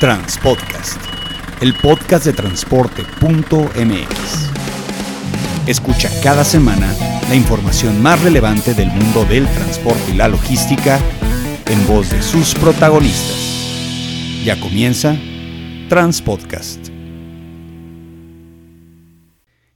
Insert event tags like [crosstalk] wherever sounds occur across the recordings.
Transpodcast, el podcast de transporte.mx. Escucha cada semana la información más relevante del mundo del transporte y la logística en voz de sus protagonistas. Ya comienza Transpodcast.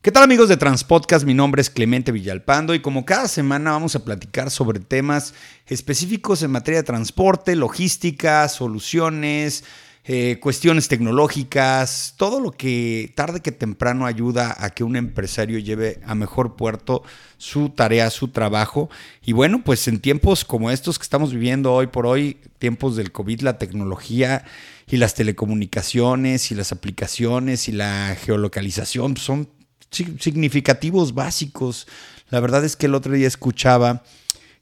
¿Qué tal amigos de Transpodcast? Mi nombre es Clemente Villalpando y como cada semana vamos a platicar sobre temas específicos en materia de transporte, logística, soluciones, eh, cuestiones tecnológicas, todo lo que tarde que temprano ayuda a que un empresario lleve a mejor puerto su tarea, su trabajo. Y bueno, pues en tiempos como estos que estamos viviendo hoy por hoy, tiempos del COVID, la tecnología y las telecomunicaciones y las aplicaciones y la geolocalización son significativos básicos. La verdad es que el otro día escuchaba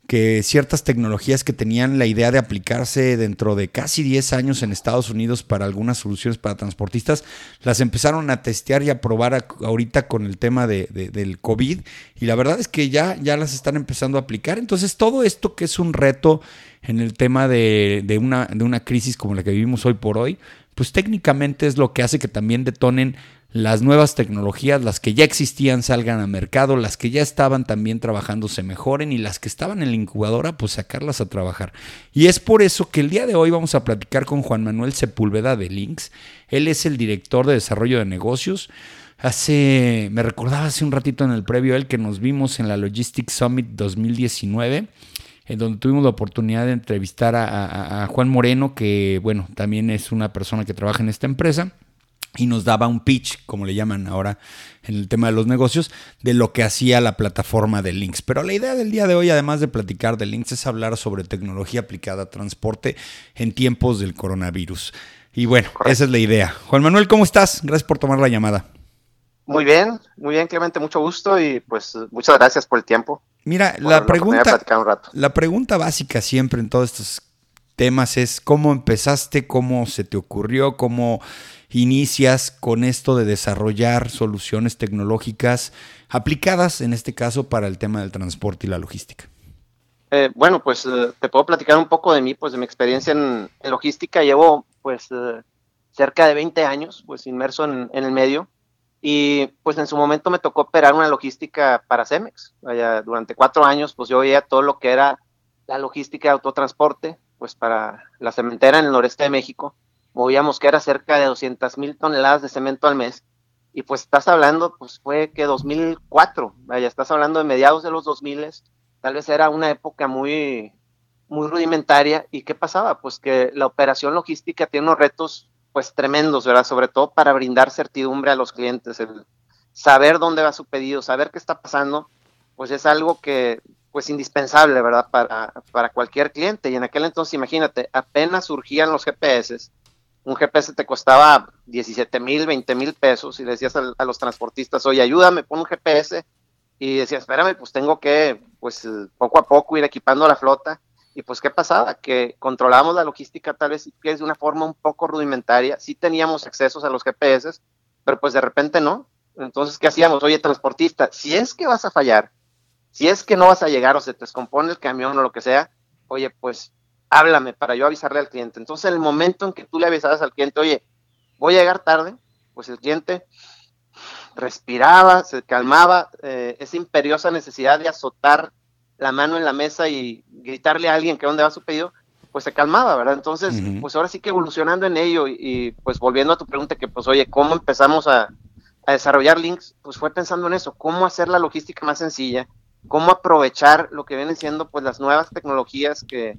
que ciertas tecnologías que tenían la idea de aplicarse dentro de casi 10 años en Estados Unidos para algunas soluciones para transportistas, las empezaron a testear y a probar ahorita con el tema de, del COVID y la verdad es que ya, ya las están empezando a aplicar. Entonces todo esto que es un reto en el tema de, de, una, de una crisis como la que vivimos hoy por hoy, pues técnicamente es lo que hace que también detonen las nuevas tecnologías, las que ya existían salgan al mercado, las que ya estaban también trabajando se mejoren y las que estaban en la incubadora pues sacarlas a trabajar. Y es por eso que el día de hoy vamos a platicar con Juan Manuel Sepúlveda de Links. Él es el director de desarrollo de negocios. Hace, me recordaba hace un ratito en el previo él que nos vimos en la Logistics Summit 2019 en donde tuvimos la oportunidad de entrevistar a, a Juan Moreno, que bueno, también es una persona que trabaja en esta empresa y nos daba un pitch, como le llaman ahora en el tema de los negocios, de lo que hacía la plataforma de Links. Pero la idea del día de hoy, además de platicar de Links, es hablar sobre tecnología aplicada a transporte en tiempos del coronavirus. Y bueno, esa es la idea. Juan Manuel, ¿cómo estás? Gracias por tomar la llamada. Muy bien, muy bien, Clemente, mucho gusto y pues muchas gracias por el tiempo. Mira, la pregunta, la pregunta básica siempre en todos estos temas es cómo empezaste, cómo se te ocurrió, cómo inicias con esto de desarrollar soluciones tecnológicas aplicadas, en este caso, para el tema del transporte y la logística? Eh, bueno, pues eh, te puedo platicar un poco de mí, pues de mi experiencia en, logística. Llevo pues eh, cerca de 20 años pues inmerso en, el medio y pues en su momento me tocó operar una logística para Cemex. durante cuatro años pues yo veía todo lo que era la logística de autotransporte pues para la cementera en el noreste de México movíamos que era cerca de 200 mil toneladas de cemento al mes. Y pues estás hablando, pues fue que 2004, vaya, estás hablando de mediados de los 2000, tal vez era una época muy, muy rudimentaria. ¿Y qué pasaba? Pues que la operación logística tiene unos retos pues tremendos, ¿verdad? Sobre todo para brindar certidumbre a los clientes, el saber dónde va su pedido, saber qué está pasando, pues es algo que pues indispensable, ¿verdad? Para, para cualquier cliente. Y en aquel entonces, imagínate, apenas surgían los GPS, un GPS te costaba 17 mil, 20 mil pesos y le decías a, los transportistas, oye, ayúdame, pon un GPS. Y decía, espérame, pues tengo que, pues poco a poco ir equipando la flota. Y pues, ¿qué pasaba? Que controlábamos la logística tal vez de una forma un poco rudimentaria. Sí teníamos accesos a los GPS, pero pues de repente no. Entonces, ¿qué hacíamos? Oye, transportista, si es que vas a fallar, si es que no vas a llegar o se te descompone el camión o lo que sea, oye, pues háblame para yo avisarle al cliente. Entonces, en el momento en que tú le avisabas al cliente, oye, voy a llegar tarde, pues el cliente respiraba, se calmaba, eh, esa imperiosa necesidad de azotar la mano en la mesa y gritarle a alguien que dónde va su pedido, pues se calmaba, ¿verdad? Entonces, pues ahora sí que evolucionando en ello y, pues volviendo a tu pregunta que pues oye, ¿cómo empezamos a, a desarrollar links? Pues fue pensando en eso, cómo hacer la logística más sencilla, cómo aprovechar lo que vienen siendo pues las nuevas tecnologías que,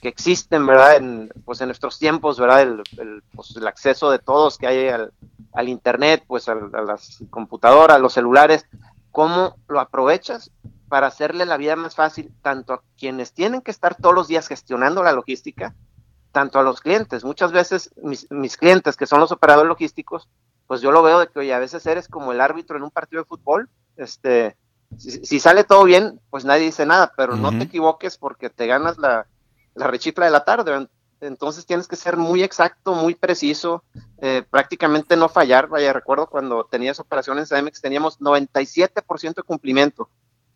que existen, ¿verdad? En, pues en nuestros tiempos, ¿verdad? El, pues el acceso de todos que hay al, al Internet, pues a, las computadoras, los celulares, ¿cómo lo aprovechas para hacerle la vida más fácil tanto a quienes tienen que estar todos los días gestionando la logística, tanto a los clientes? Muchas veces mis, mis clientes, que son los operadores logísticos, pues yo lo veo de que, oye, a veces eres como el árbitro en un partido de fútbol, este... Si, sale todo bien, pues nadie dice nada, pero no te equivoques porque te ganas la, la rechifla de la tarde. Entonces tienes que ser muy exacto, muy preciso, eh, prácticamente no fallar. Vaya, recuerdo cuando tenías operaciones en CMX teníamos 97% de cumplimiento.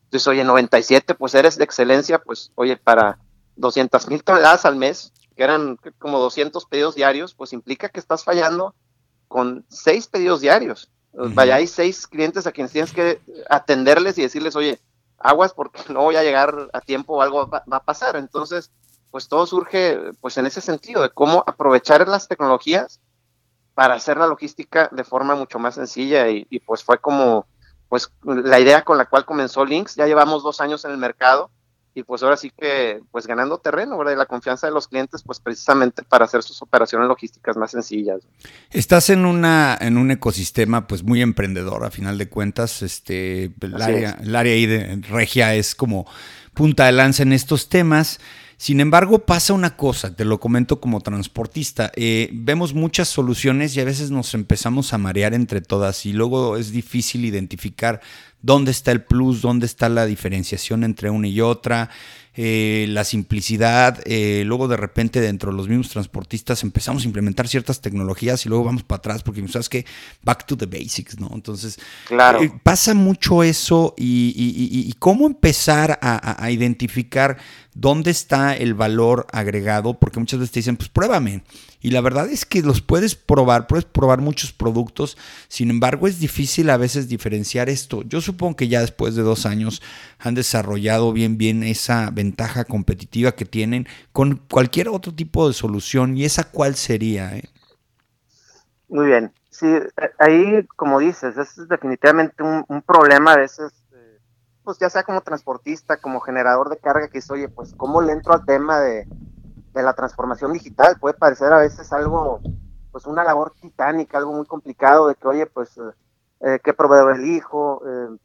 Entonces, oye, 97, pues eres de excelencia, pues oye, para 200 mil toneladas al mes, que eran como 200 pedidos diarios, pues implica que estás fallando con seis pedidos diarios. Hay seis clientes a quienes tienes que atenderles y decirles, oye, aguas porque [laughs] no voy a llegar a tiempo o algo va, a pasar. Entonces, pues todo surge pues en ese sentido de cómo aprovechar las tecnologías para hacer la logística de forma mucho más sencilla y, y pues fue como pues la idea con la cual comenzó Links. Ya llevamos dos años en el mercado y pues ahora sí que pues ganando terreno, ¿verdad? Y la confianza de los clientes pues precisamente para hacer sus operaciones logísticas más sencillas. Estás en una en un ecosistema pues muy emprendedor a final de cuentas, este el área, el área ahí de Regia es como punta de lanza en estos temas. Sin embargo, pasa una cosa, te lo comento como transportista, eh, vemos muchas soluciones y a veces nos empezamos a marear entre todas y luego es difícil identificar dónde está el plus, dónde está la diferenciación entre una y otra. Eh, la simplicidad, eh, luego de repente dentro de los mismos transportistas empezamos a implementar ciertas tecnologías y luego vamos para atrás porque sabes que back to the basics, ¿no? Entonces, claro. Eh, pasa mucho eso y, cómo empezar a, identificar dónde está el valor agregado, porque muchas veces te dicen, pues pruébame. Y la verdad es que los puedes probar, puedes probar muchos productos, sin embargo es difícil a veces diferenciar esto. Yo supongo que ya después de dos años han desarrollado bien, bien esa ventaja competitiva que tienen con cualquier otro tipo de solución. ¿Y esa cuál sería? Eh? Muy bien. Sí, ahí, como dices, es definitivamente un, problema a veces, eh, pues ya sea como transportista, como generador de carga, que es, oye, pues, ¿cómo le entro al tema de, de la transformación digital? Puede parecer a veces algo, pues, una labor titánica, algo muy complicado, de que, oye, pues, eh, ¿qué proveedor elijo? Eh,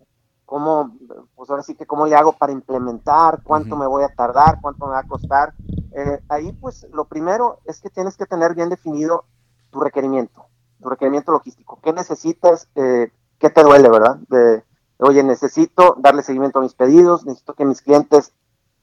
cómo, pues ahora sí que cómo le hago para implementar, cuánto me voy a tardar, cuánto me va a costar. Eh, ahí pues lo primero es que tienes que tener bien definido tu requerimiento, tu requerimiento logístico. ¿Qué necesitas? Eh, ¿Qué te duele, verdad? De, oye, necesito darle seguimiento a mis pedidos, necesito que mis clientes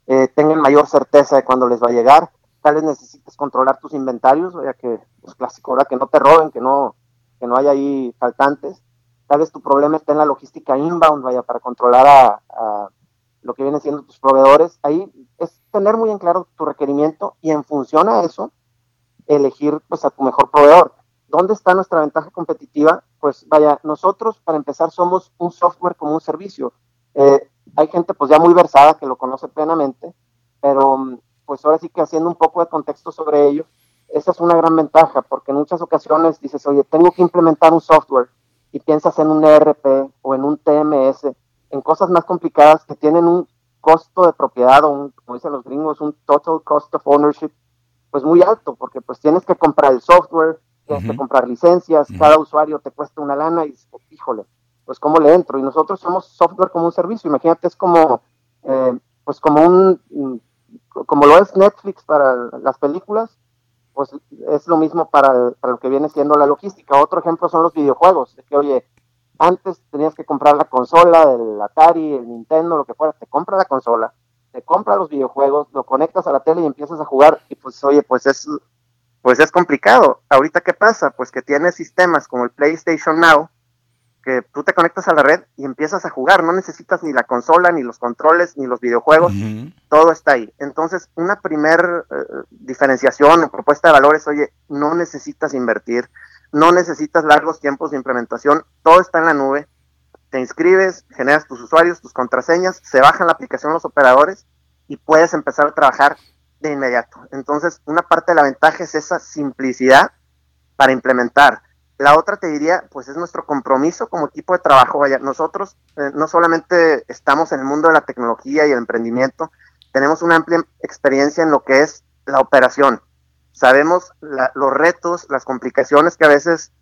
eh, tengan mayor certeza de cuándo les va a llegar. Tal vez necesites controlar tus inventarios, vaya que, pues clásico, ¿verdad? Que no te roben, que no, que no haya ahí faltantes tal vez tu problema está en la logística inbound, vaya, para controlar a, lo que vienen siendo tus proveedores. Ahí es tener muy en claro tu requerimiento y en función a eso, elegir pues a tu mejor proveedor. ¿Dónde está nuestra ventaja competitiva? Pues vaya, nosotros para empezar somos un software como un servicio. Eh, hay gente pues ya muy versada que lo conoce plenamente, pero pues ahora sí que haciendo un poco de contexto sobre ello, esa es una gran ventaja porque en muchas ocasiones dices, oye, tengo que implementar un software y piensas en un ERP o en un TMS, en cosas más complicadas que tienen un costo de propiedad o un, como dicen los gringos, un total cost of ownership, pues muy alto, porque pues tienes que comprar el software, tienes que comprar licencias, cada usuario te cuesta una lana y híjole, pues cómo le entro. Y nosotros somos software como un servicio, imagínate, es como, eh, pues como un, como lo es Netflix para las películas, pues es lo mismo para, lo que viene siendo la logística. Otro ejemplo son los videojuegos, de que oye, antes tenías que comprar la consola, el Atari, el Nintendo, lo que fuera, te compra la consola, te compra los videojuegos, lo conectas a la tele y empiezas a jugar y pues oye, pues es pues es complicado. Ahorita qué pasa? Pues que tienes sistemas como el PlayStation Now que tú te conectas a la red y empiezas a jugar, no necesitas ni la consola, ni los controles, ni los videojuegos, todo está ahí. Entonces, una primer eh, diferenciación o propuesta de valores, oye, no necesitas invertir, no necesitas largos tiempos de implementación, todo está en la nube, te inscribes, generas tus usuarios, tus contraseñas, se bajan la aplicación los operadores y puedes empezar a trabajar de inmediato. Entonces, una parte de la ventaja es esa simplicidad para implementar la otra te diría, pues es nuestro compromiso como equipo de trabajo. Vaya, nosotros eh, no solamente estamos en el mundo de la tecnología y el emprendimiento, tenemos una amplia experiencia en lo que es la operación. Sabemos los retos, las complicaciones que a veces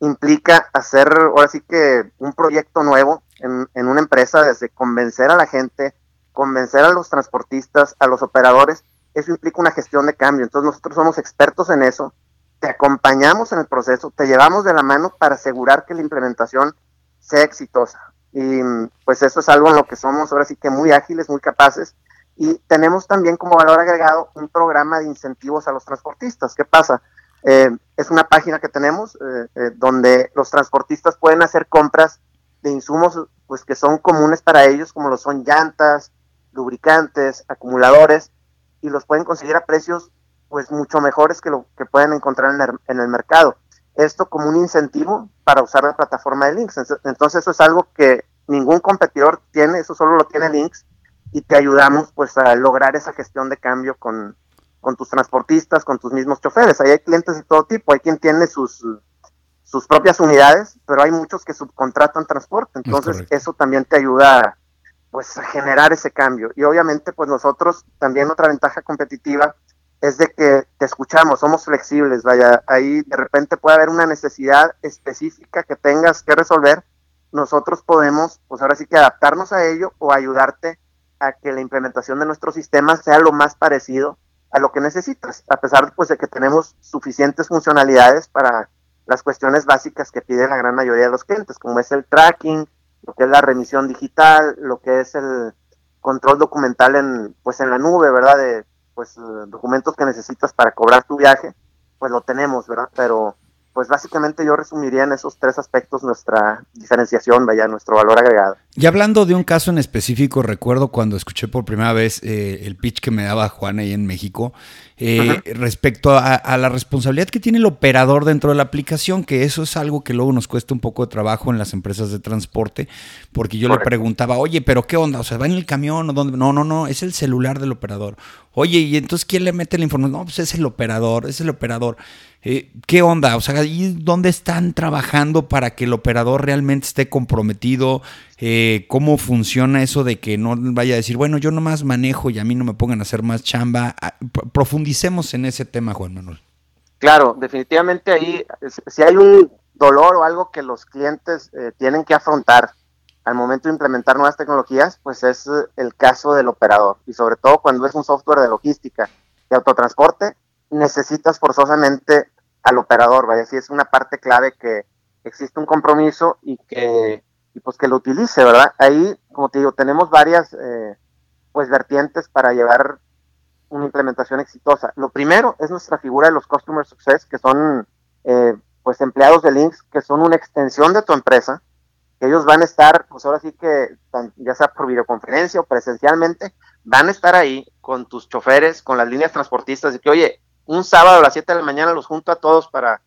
implica hacer, ahora sí que un proyecto nuevo en, en una empresa, desde convencer a la gente, convencer a los transportistas, a los operadores, eso implica una gestión de cambio. Entonces nosotros somos expertos en eso te acompañamos en el proceso, te llevamos de la mano para asegurar que la implementación sea exitosa. Y pues eso es algo en lo que somos ahora sí que muy ágiles, muy capaces. Y tenemos también como valor agregado un programa de incentivos a los transportistas. ¿Qué pasa? Eh, es una página que tenemos eh, eh, donde los transportistas pueden hacer compras de insumos pues que son comunes para ellos, como lo son llantas, lubricantes, acumuladores, y los pueden conseguir a precios pues mucho mejores que lo que pueden encontrar en el, en el mercado. Esto como un incentivo para usar la plataforma de Links. Entonces eso es algo que ningún competidor tiene, eso solo lo tiene Links y te ayudamos pues a lograr esa gestión de cambio con, con tus transportistas, con tus mismos choferes. Ahí hay clientes de todo tipo, hay quien tiene sus, sus propias unidades, pero hay muchos que subcontratan transporte, entonces eso también te ayuda pues a generar ese cambio. Y obviamente pues nosotros también otra ventaja competitiva es de que te escuchamos, somos flexibles, vaya, ahí de repente puede haber una necesidad específica que tengas que resolver, nosotros podemos pues ahora sí que adaptarnos a ello o ayudarte a que la implementación de nuestro sistema sea lo más parecido a lo que necesitas, a pesar pues de que tenemos suficientes funcionalidades para las cuestiones básicas que pide la gran mayoría de los clientes, como es el tracking, lo que es la remisión digital, lo que es el control documental en pues en la nube, ¿verdad? De pues documentos que necesitas para cobrar tu viaje, pues lo tenemos, ¿verdad? Pero pues básicamente yo resumiría en esos tres aspectos nuestra diferenciación, vaya, nuestro valor agregado. Y hablando de un caso en específico, recuerdo cuando escuché por primera vez eh, el pitch que me daba Juan ahí en México, eh, respecto a, la responsabilidad que tiene el operador dentro de la aplicación, que eso es algo que luego nos cuesta un poco de trabajo en las empresas de transporte, porque yo le preguntaba, oye, pero ¿qué onda? O sea, ¿va en el camión o dónde? No, no, no, es el celular del operador. Oye, ¿y entonces quién le mete la información? No, pues es el operador, es el operador. Eh, ¿Qué onda? O sea, ¿y dónde están trabajando para que el operador realmente esté comprometido? Eh, ¿Cómo funciona eso de que no vaya a decir, bueno, yo nomás manejo y a mí no me pongan a hacer más chamba? Ah, profundicemos en ese tema, Juan Manuel. Claro, definitivamente ahí, si hay un dolor o algo que los clientes eh, tienen que afrontar al momento de implementar nuevas tecnologías, pues es el caso del operador. Y sobre todo cuando es un software de logística, de autotransporte, necesitas forzosamente al operador, vaya, si es una parte clave que existe un compromiso y que y pues que lo utilice, ¿verdad? Ahí, como te digo, tenemos varias eh, pues vertientes para llevar una implementación exitosa. Lo primero es nuestra figura de los Customer Success, que son eh, pues empleados de Links, que son una extensión de tu empresa, que ellos van a estar, pues ahora sí que, ya sea por videoconferencia o presencialmente, van a estar ahí con tus choferes, con las líneas transportistas, y que, oye, un sábado a las 7 de la mañana los junto a todos para,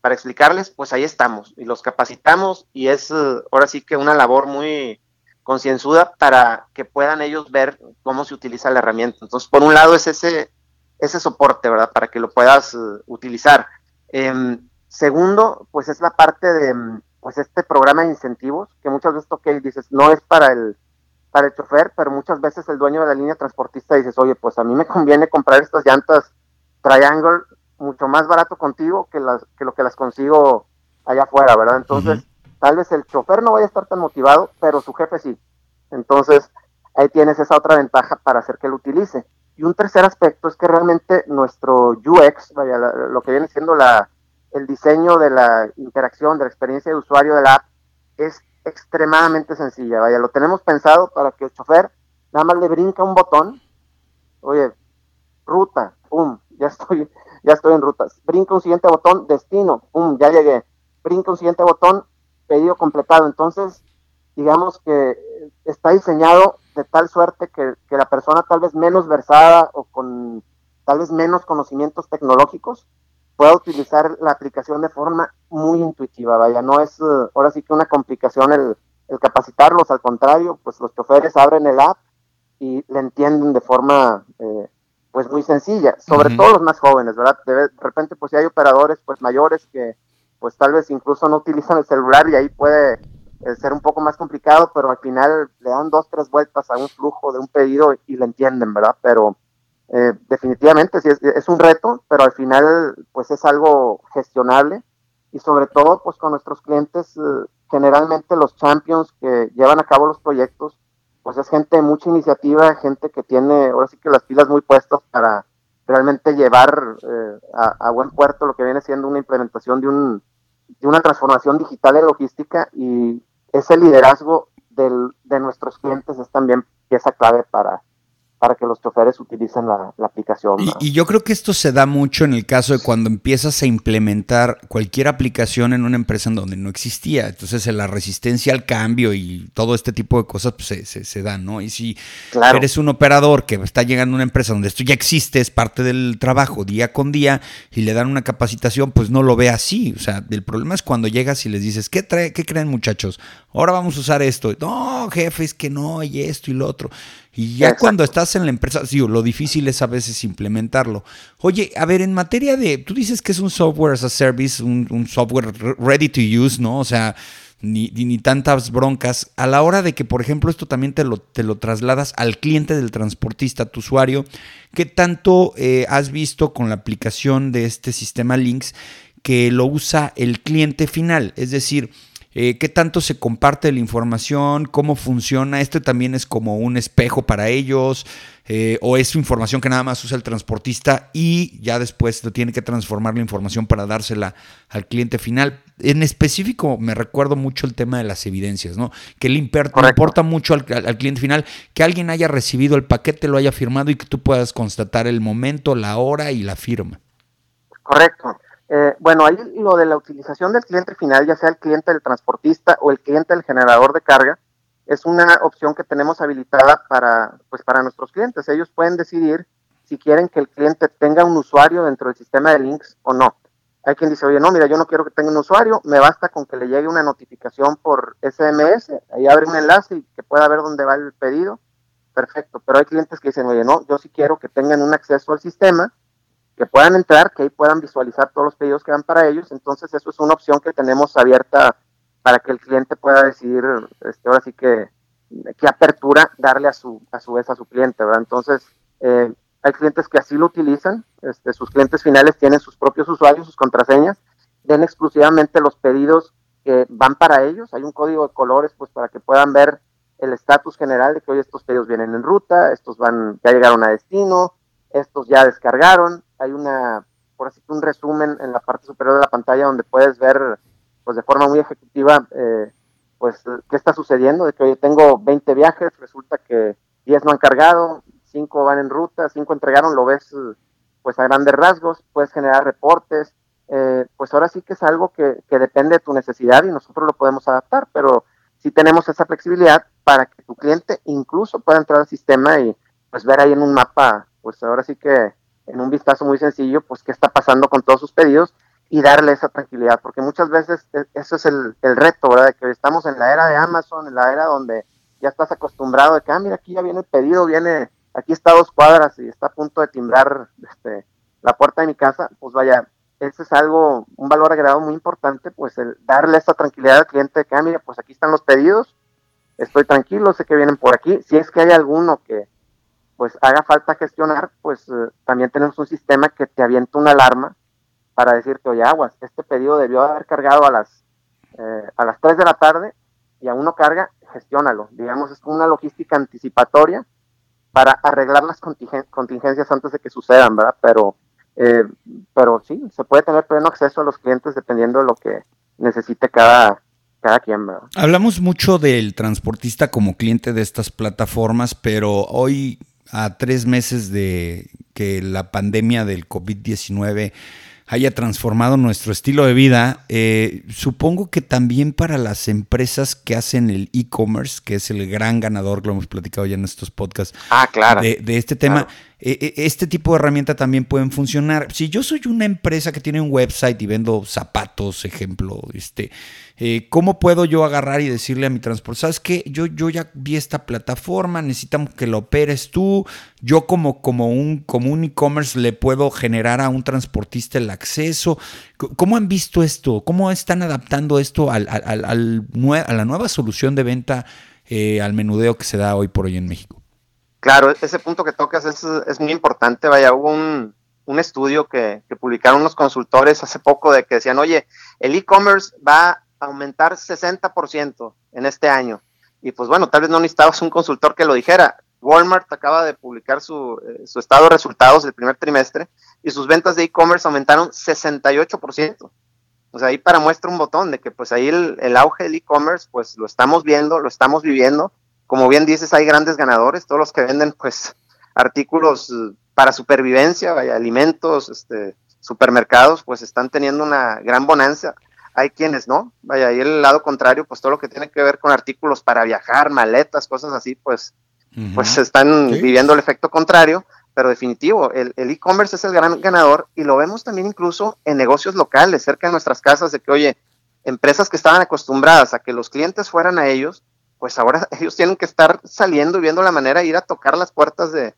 para explicarles, pues ahí estamos y los capacitamos y es eh, ahora sí que una labor muy concienzuda para que puedan ellos ver cómo se utiliza la herramienta. Entonces, por un lado es ese, ese soporte, ¿verdad? Para que lo puedas uh, utilizar. Em, segundo, pues es la parte de pues este programa de incentivos, que muchas veces, ok, dices, no es para el, para el chofer, pero muchas veces el dueño de la línea transportista dices, oye, pues a mí me conviene comprar estas llantas Triangle mucho más barato contigo que, las, que lo que las consigo allá afuera, ¿verdad? Entonces, tal vez el chofer no vaya a estar tan motivado, pero su jefe sí. Entonces, ahí tienes esa otra ventaja para hacer que lo utilice. Y un tercer aspecto es que realmente nuestro UX, vaya, lo que viene siendo la, el diseño de la interacción, de la experiencia de usuario de la app, es extremadamente sencilla. Vaya, lo tenemos pensado para que el chofer nada más le brinca un botón, oye, ruta, pum, ya estoy, [laughs] ya estoy en rutas. Brinca un siguiente botón, destino, pum, ya llegué. Brinca un siguiente botón, pedido completado. Entonces, digamos que está diseñado de tal suerte que, que la persona tal vez menos versada o con tal vez menos conocimientos tecnológicos pueda utilizar la aplicación de forma muy intuitiva, vaya, no es eh, ahora sí que una complicación el, capacitarlos, al contrario, pues los choferes abren el app y le entienden de forma eh, pues muy sencilla, sobre todo los más jóvenes, ¿verdad? De, repente pues si hay operadores pues mayores que pues tal vez incluso no utilizan el celular y ahí puede eh, ser un poco más complicado, pero al final le dan dos, tres vueltas a un flujo de un pedido y lo entienden, ¿verdad? Pero eh, definitivamente sí es, un reto, pero al final pues es algo gestionable y sobre todo pues con nuestros clientes, eh, generalmente los champions que llevan a cabo los proyectos, pues es gente de mucha iniciativa, gente que tiene ahora sí que las pilas muy puestas para realmente llevar eh, a, buen puerto lo que viene siendo una implementación de, un, de una transformación digital en logística y ese liderazgo del, de nuestros clientes es también pieza clave para, para que los choferes utilicen la, aplicación. Y, yo creo que esto se da mucho en el caso de cuando empiezas a implementar cualquier aplicación en una empresa en donde no existía. Entonces la resistencia al cambio y todo este tipo de cosas pues, se, se, dan, ¿no? Y si eres un operador que está llegando a una empresa donde esto ya existe, es parte del trabajo día con día y le dan una capacitación, pues no lo ve así. O sea, el problema es cuando llegas y les dices, ¿qué, trae, qué creen muchachos? Ahora vamos a usar esto. No, jefe, es que no, y esto y lo otro. Y ya cuando estás en la empresa, sí, lo difícil es a veces implementarlo. Oye, a ver, en materia de, tú dices que es un software as a service, un, software ready to use, ¿no? O sea, ni, ni, tantas broncas. A la hora de que, por ejemplo, esto también te lo, te lo trasladas al cliente del transportista, tu usuario, ¿qué tanto eh, has visto con la aplicación de este sistema Links que lo usa el cliente final? Es decir, eh, qué tanto se comparte la información, cómo funciona. Esto también es como un espejo para ellos, eh, o es información que nada más usa el transportista y ya después lo tiene que transformar la información para dársela al cliente final. En específico, me recuerdo mucho el tema de las evidencias, ¿no? Que le, importa mucho al, al, cliente final que alguien haya recibido el paquete, lo haya firmado y que tú puedas constatar el momento, la hora y la firma. Correcto. Eh, bueno, ahí lo de la utilización del cliente final, ya sea el cliente del transportista o el cliente del generador de carga, es una opción que tenemos habilitada para, pues, para nuestros clientes. Ellos pueden decidir si quieren que el cliente tenga un usuario dentro del sistema de links o no. Hay quien dice, oye, no, mira, yo no quiero que tenga un usuario, me basta con que le llegue una notificación por SMS, ahí abre un enlace y que pueda ver dónde va el pedido. Perfecto, pero hay clientes que dicen, oye, no, yo sí quiero que tengan un acceso al sistema que puedan entrar, que ahí puedan visualizar todos los pedidos que van para ellos. Entonces, eso es una opción que tenemos abierta para que el cliente pueda decidir, este, ahora sí que, qué apertura darle a su, a su vez a su cliente, ¿verdad? Entonces, eh, hay clientes que así lo utilizan, este, sus clientes finales tienen sus propios usuarios, sus contraseñas, den exclusivamente los pedidos que van para ellos, hay un código de colores pues para que puedan ver el estatus general de que hoy estos pedidos vienen en ruta, estos van, ya llegaron a destino, estos ya descargaron, hay una, por así que un resumen en la parte superior de la pantalla donde puedes ver, pues de forma muy ejecutiva, eh, pues qué está sucediendo, de que hoy tengo 20 viajes, resulta que 10 no han cargado, 5 van en ruta, 5 entregaron, lo ves pues a grandes rasgos, puedes generar reportes, eh, pues ahora sí que es algo que, que, depende de tu necesidad y nosotros lo podemos adaptar, pero sí tenemos esa flexibilidad para que tu cliente incluso pueda entrar al sistema y pues ver ahí en un mapa, pues ahora sí que en un vistazo muy sencillo, pues qué está pasando con todos sus pedidos y darle esa tranquilidad, porque muchas veces e, eso es el, reto, ¿verdad? De que estamos en la era de Amazon, en la era donde ya estás acostumbrado de que, ah, mira, aquí ya viene el pedido, viene, aquí está dos cuadras y está a punto de timbrar este, la puerta de mi casa, pues vaya, ese es algo, un valor agregado muy importante, pues el darle esa tranquilidad al cliente de que, ah, mira, pues aquí están los pedidos, estoy tranquilo, sé que vienen por aquí, si es que hay alguno que, pues haga falta gestionar, pues eh, también tenemos un sistema que te avienta una alarma para decirte, oye, aguas, este pedido debió haber cargado a las, eh, a las 3 de la tarde y aún no carga, gestiónalo. Digamos, es una logística anticipatoria para arreglar las contingencias antes de que sucedan, ¿verdad? Pero, eh, pero sí, se puede tener pleno acceso a los clientes dependiendo de lo que necesite cada, cada quien, ¿verdad? Hablamos mucho del transportista como cliente de estas plataformas, pero hoy a tres meses de que la pandemia del COVID-19 haya transformado nuestro estilo de vida, eh, supongo que también para las empresas que hacen el e-commerce, que es el gran ganador, lo hemos platicado ya en estos podcasts, ah, claro. de, este tema, eh, este tipo de herramienta también pueden funcionar. Si yo soy una empresa que tiene un website y vendo zapatos, ejemplo, este, eh, ¿Cómo puedo yo agarrar y decirle a mi transporte, sabes qué, yo, yo ya vi esta plataforma, necesitamos que lo operes tú, yo como, como un como un e-commerce le puedo generar a un transportista el acceso? ¿Cómo han visto esto? ¿Cómo están adaptando esto al, al, a la nueva solución de venta eh, al menudeo que se da hoy por hoy en México? Claro, ese punto que tocas es, muy importante. Vaya, hubo un, un estudio que, que, publicaron unos consultores hace poco de que decían, oye, el e-commerce va aumentar 60% en este año. Y pues bueno, tal vez no necesitabas un consultor que lo dijera. Walmart acaba de publicar su, eh, su estado de resultados del primer trimestre y sus ventas de e-commerce aumentaron 68%. O sea, ahí para muestra un botón de que pues ahí el auge del e-commerce pues lo estamos viendo, lo estamos viviendo. Como bien dices, hay grandes ganadores, todos los que venden pues artículos eh, para supervivencia, vaya, alimentos, este, supermercados, pues están teniendo una gran bonanza. Hay quienes no, vaya, ahí el lado contrario, pues todo lo que tiene que ver con artículos para viajar, maletas, cosas así, pues, pues están viviendo el efecto contrario, pero definitivo, el e-commerce es el gran ganador y lo vemos también incluso en negocios locales, cerca de nuestras casas, de que, oye, empresas que estaban acostumbradas a que los clientes fueran a ellos, pues ahora [laughs] ellos tienen que estar saliendo y viendo la manera de ir a tocar las puertas de,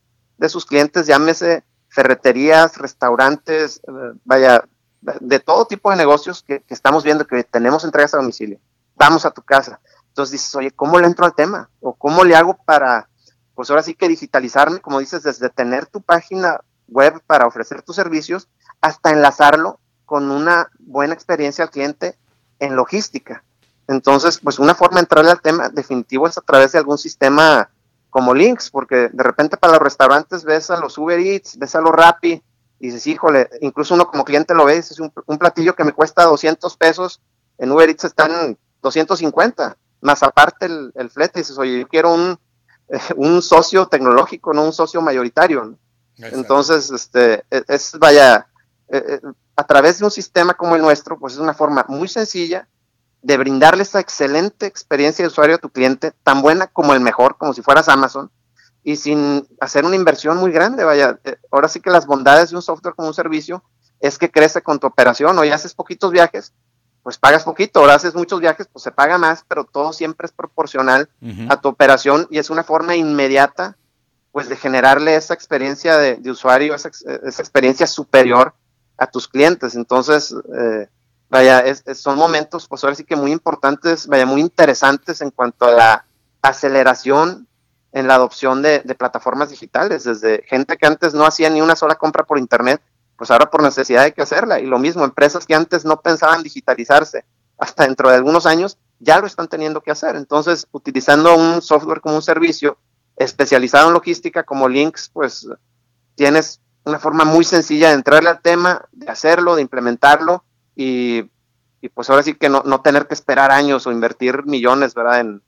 sus clientes, llámese ferreterías, restaurantes, eh, vaya, de todo tipo de negocios que, estamos viendo que tenemos entregas a domicilio. Vamos a tu casa. Entonces dices, oye, ¿cómo le entro al tema? ¿O cómo le hago para, pues ahora sí que digitalizarme, como dices, desde tener tu página web para ofrecer tus servicios hasta enlazarlo con una buena experiencia al cliente en logística. Entonces, pues una forma de entrarle al tema definitivo es a través de algún sistema como Links, porque de repente para los restaurantes ves a los Uber Eats, ves a los Rappi, y dices, híjole, incluso uno como cliente lo ve, es un, platillo que me cuesta 200 pesos, en Uber Eats están 250, más aparte el, el flete, dices, oye, yo quiero un, [laughs] un socio tecnológico, no un socio mayoritario. Entonces, este, e, es, vaya, e, e, a través de un sistema como el nuestro, pues es una forma muy sencilla de brindarle esa excelente experiencia de usuario a tu cliente, tan buena como el mejor, como si fueras Amazon, y sin hacer una inversión muy grande. Vaya, eh, ahora sí que las bondades de un software como un servicio es que crece con tu operación, o ya haces poquitos viajes, pues pagas poquito, ahora haces muchos viajes, pues se paga más, pero todo siempre es proporcional a tu operación y es una forma inmediata, pues de generarle esa experiencia de, usuario, esa, esa, experiencia superior a tus clientes. Entonces, eh, vaya, son momentos, pues ahora sí que muy importantes, vaya, muy interesantes en cuanto a la aceleración en la adopción de, plataformas digitales, desde gente que antes no hacía ni una sola compra por internet, pues ahora por necesidad hay que hacerla. Y lo mismo, empresas que antes no pensaban digitalizarse, hasta dentro de algunos años ya lo están teniendo que hacer. Entonces, utilizando un software como un servicio especializado en logística como Links, pues tienes una forma muy sencilla de entrarle al tema, de hacerlo, de implementarlo y, pues ahora sí que no, no, tener que esperar años o invertir millones, ¿verdad? En,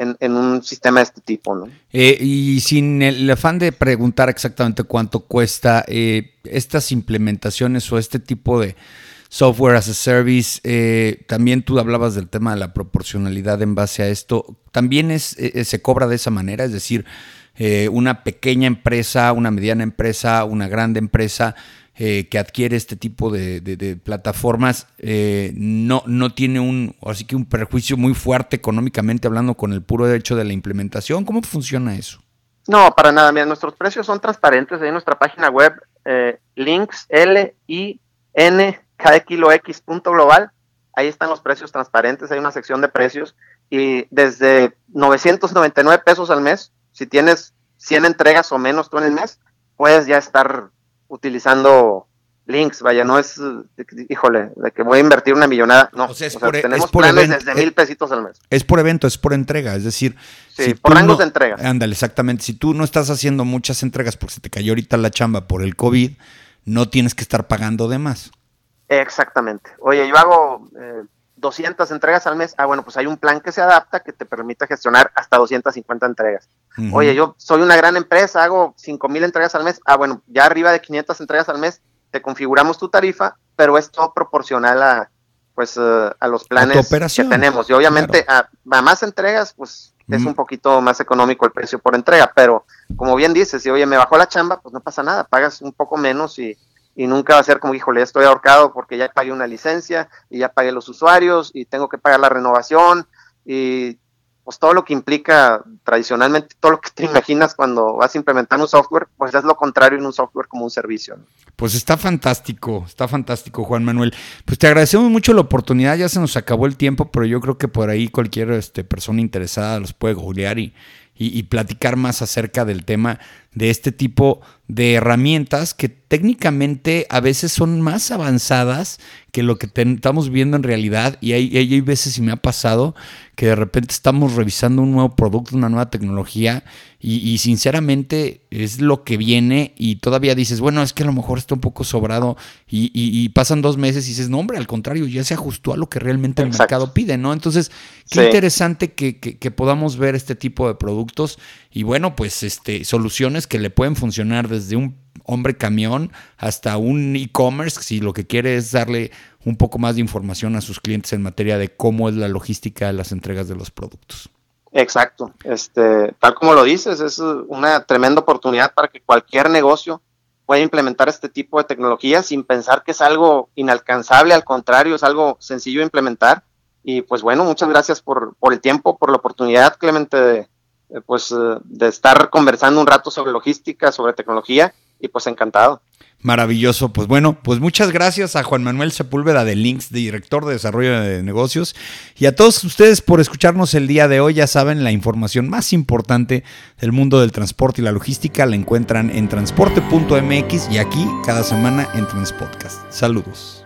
en, un sistema de este tipo, ¿no? Eh, y sin el afán de preguntar exactamente cuánto cuesta eh, estas implementaciones o este tipo de software as a service, eh, también tú hablabas del tema de la proporcionalidad en base a esto, también es, se cobra de esa manera, es decir, una pequeña empresa, una mediana empresa, una grande empresa, eh, que adquiere este tipo de, plataformas eh, no, no tiene un, así que un perjuicio muy fuerte económicamente hablando con el puro hecho de la implementación. ¿Cómo funciona eso? No, para nada. Mira, nuestros precios son transparentes ahí en nuestra página web, eh, links L I N cada kilo X punto global. Ahí están los precios transparentes. Hay una sección de precios y desde 999 pesos al mes, si tienes 100 entregas o menos tú en el mes, puedes ya estar utilizando links, vaya, no es, híjole, de que voy a invertir una millonada, no, o sea, e- tenemos planes desde mil pesitos al mes. Es por evento, es por entrega, es decir... Sí, por rangos de entrega. Ándale, exactamente, si tú no estás haciendo muchas entregas porque se te cayó ahorita la chamba por el COVID, no tienes que estar pagando de más. Exactamente. Oye, yo hago eh, 200 entregas al mes, ah, bueno, pues hay un plan que se adapta que te permite gestionar hasta 250 entregas. Oye, yo soy una gran empresa, hago 5000 entregas al mes, ah, bueno, ya arriba de 500 entregas al mes, te configuramos tu tarifa, pero es todo proporcional a, pues, eh, a los planes que tenemos. Y obviamente a, más entregas, pues es un poquito más económico el precio por entrega, pero como bien dices, si oye, me bajó la chamba, pues no pasa nada, pagas un poco menos y y nunca va a ser como, híjole, estoy ahorcado porque ya pagué una licencia y ya pagué los usuarios y tengo que pagar la renovación y pues todo lo que implica tradicionalmente, todo lo que te imaginas cuando vas a implementar un software, pues es lo contrario en un software como un servicio. Pues está fantástico, está fantástico, Juan Manuel. Pues te agradecemos mucho la oportunidad, ya se nos acabó el tiempo, pero yo creo que por ahí cualquier este, persona interesada los puede googlear y, y platicar más acerca del tema de este tipo de herramientas que técnicamente a veces son más avanzadas que lo que estamos viendo en realidad. Y hay, hay, veces y me ha pasado que de repente estamos revisando un nuevo producto, una nueva tecnología y, sinceramente es lo que viene y todavía dices, bueno, es que a lo mejor está un poco sobrado y, pasan dos meses y dices, no hombre, al contrario, ya se ajustó a lo que realmente el mercado pide, ¿no? Entonces, qué interesante que, que, que podamos ver este tipo de productos. Y bueno, pues este, soluciones que le pueden funcionar desde un hombre camión hasta un e-commerce, si lo que quiere es darle un poco más de información a sus clientes en materia de cómo es la logística de las entregas de los productos. Exacto, este, tal como lo dices, es una tremenda oportunidad para que cualquier negocio pueda implementar este tipo de tecnología sin pensar que es algo inalcanzable, al contrario, es algo sencillo de implementar. Y pues bueno, muchas gracias por, por el tiempo, por la oportunidad, Clemente, de, pues, de estar conversando un rato sobre logística, sobre tecnología, y pues encantado. Maravilloso. Pues bueno, pues muchas gracias a Juan Manuel Sepúlveda de Links, director de desarrollo de negocios, y a todos ustedes por escucharnos el día de hoy. Ya saben, la información más importante del mundo del transporte y la logística la encuentran en transporte.mx y aquí cada semana en Transpodcast. Saludos.